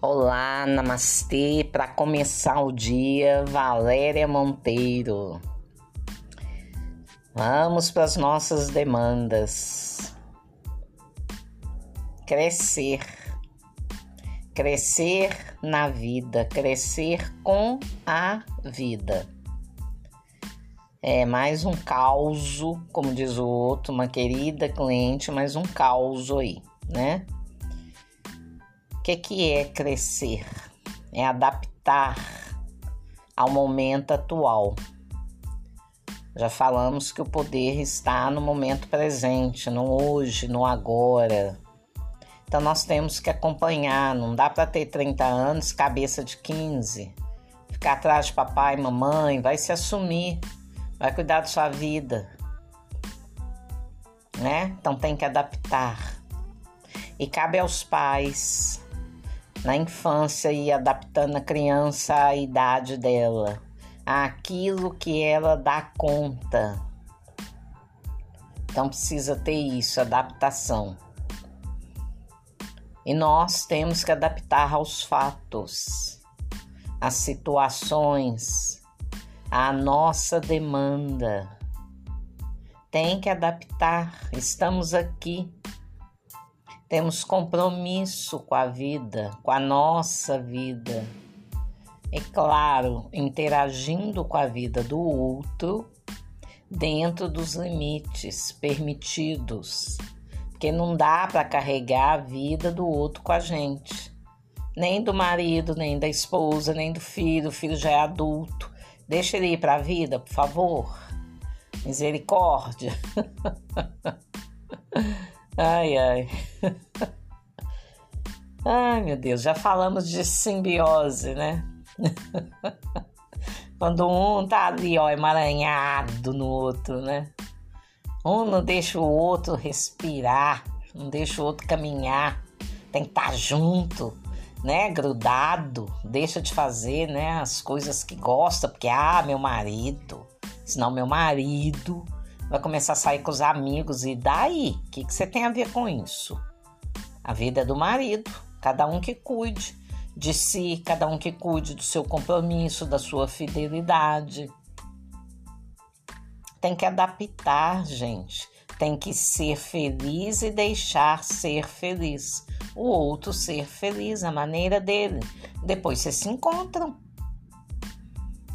Olá, namastê. Para começar o dia, Valéria Monteiro. Vamos para as nossas demandas. Crescer. Crescer na vida, crescer com a vida. É mais um caos, como diz o outro, uma querida cliente, mais um caos aí, né? Que, que é crescer? É adaptar ao momento atual. Já falamos que o poder está no momento presente, no hoje, no agora. Então nós temos que acompanhar, não dá para ter 30 anos, cabeça de 15, ficar atrás de papai e mamãe, vai se assumir, vai cuidar da sua vida. Né? Então tem que adaptar. E cabe aos pais na infância e adaptando a criança à idade dela, àquilo que ela dá conta. Então precisa ter isso, adaptação. E nós temos que adaptar aos fatos, às situações, à nossa demanda. Tem que adaptar. Estamos aqui temos compromisso com a vida, com a nossa vida. É claro, interagindo com a vida do outro dentro dos limites permitidos, porque não dá para carregar a vida do outro com a gente, nem do marido, nem da esposa, nem do filho. O filho já é adulto. Deixa ele ir para a vida, por favor. Misericórdia. Ai, ai. Ai, meu Deus, já falamos de simbiose, né? Quando um tá ali, ó, emaranhado no outro, né? Um não deixa o outro respirar, não deixa o outro caminhar, tem que estar tá junto, né? Grudado, deixa de fazer, né? As coisas que gosta, porque, ah, meu marido, senão meu marido vai começar a sair com os amigos e daí? O que, que você tem a ver com isso? A vida é do marido, cada um que cuide de si, cada um que cuide do seu compromisso, da sua fidelidade. Tem que adaptar, gente. Tem que ser feliz e deixar ser feliz. O outro ser feliz, a maneira dele. Depois vocês se encontram.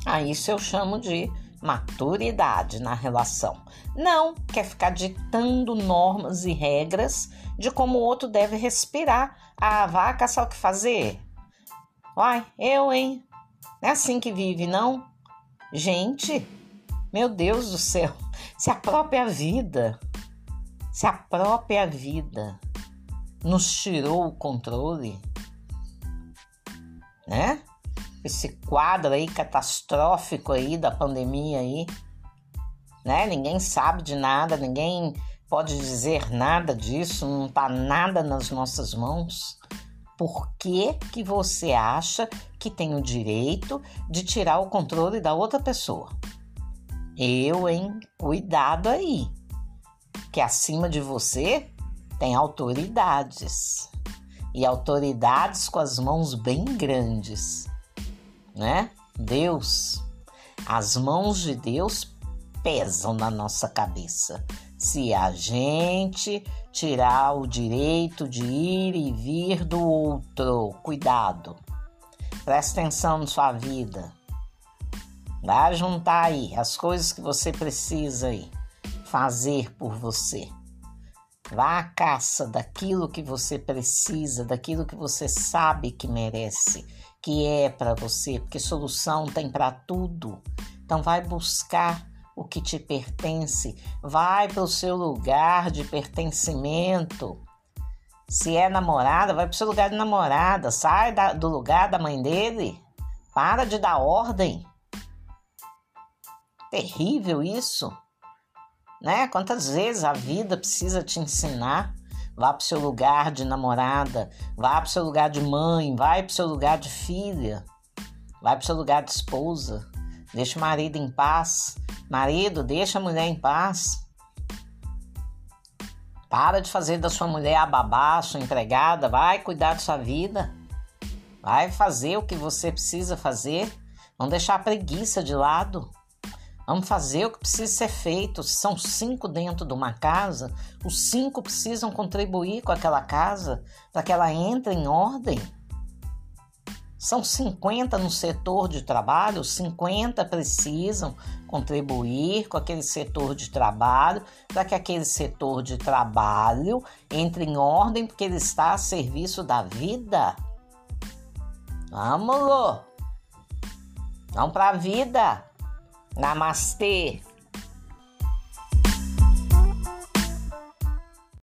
A isso eu chamo de maturidade na relação. Não quer ficar ditando normas e regras de como o outro deve respirar. Ah, vá caçar o que fazer. Uai, eu, hein? Não é assim que vive, não? Gente, meu Deus do céu, se a própria vida, se a própria vida nos tirou o controle, né? Esse quadro aí catastrófico aí da pandemia aí, né? Ninguém sabe de nada, ninguém pode dizer nada disso, não tá nada nas nossas mãos. Por que, que você acha que tem o direito de tirar o controle da outra pessoa? Eu, hein? Cuidado aí, que acima de você tem autoridades e autoridades com as mãos bem grandes né? Deus, as mãos de Deus pesam na nossa cabeça. Se a gente tirar o direito de ir e vir do outro, cuidado. Presta atenção na sua vida. Vai juntar aí as coisas que você precisa aí fazer por você. Vá à caça daquilo que você precisa, daquilo que você sabe que merece que é para você, porque solução tem para tudo. Então vai buscar o que te pertence, vai para o seu lugar de pertencimento. Se é namorada, vai para o seu lugar de namorada, sai da, do lugar da mãe dele, para de dar ordem. Terrível isso, né? Quantas vezes a vida precisa te ensinar Vá para o seu lugar de namorada, vá para o seu lugar de mãe, vai para o seu lugar de filha, vai para o seu lugar de esposa. Deixa o marido em paz. Marido, deixa a mulher em paz. Para de fazer da sua mulher a babá, sua empregada, vai cuidar da sua vida. Vai fazer o que você precisa fazer. Vamos deixar a preguiça de lado. Vamos fazer o que precisa ser feito. Se são cinco dentro de uma casa, os cinco precisam contribuir com aquela casa para que ela entre em ordem. São 50 no setor de trabalho, 50 precisam contribuir com aquele setor de trabalho para que aquele setor de trabalho entre em ordem, porque ele está a serviço da vida. Vamos, Lô! Vamos para a vida! Namastê!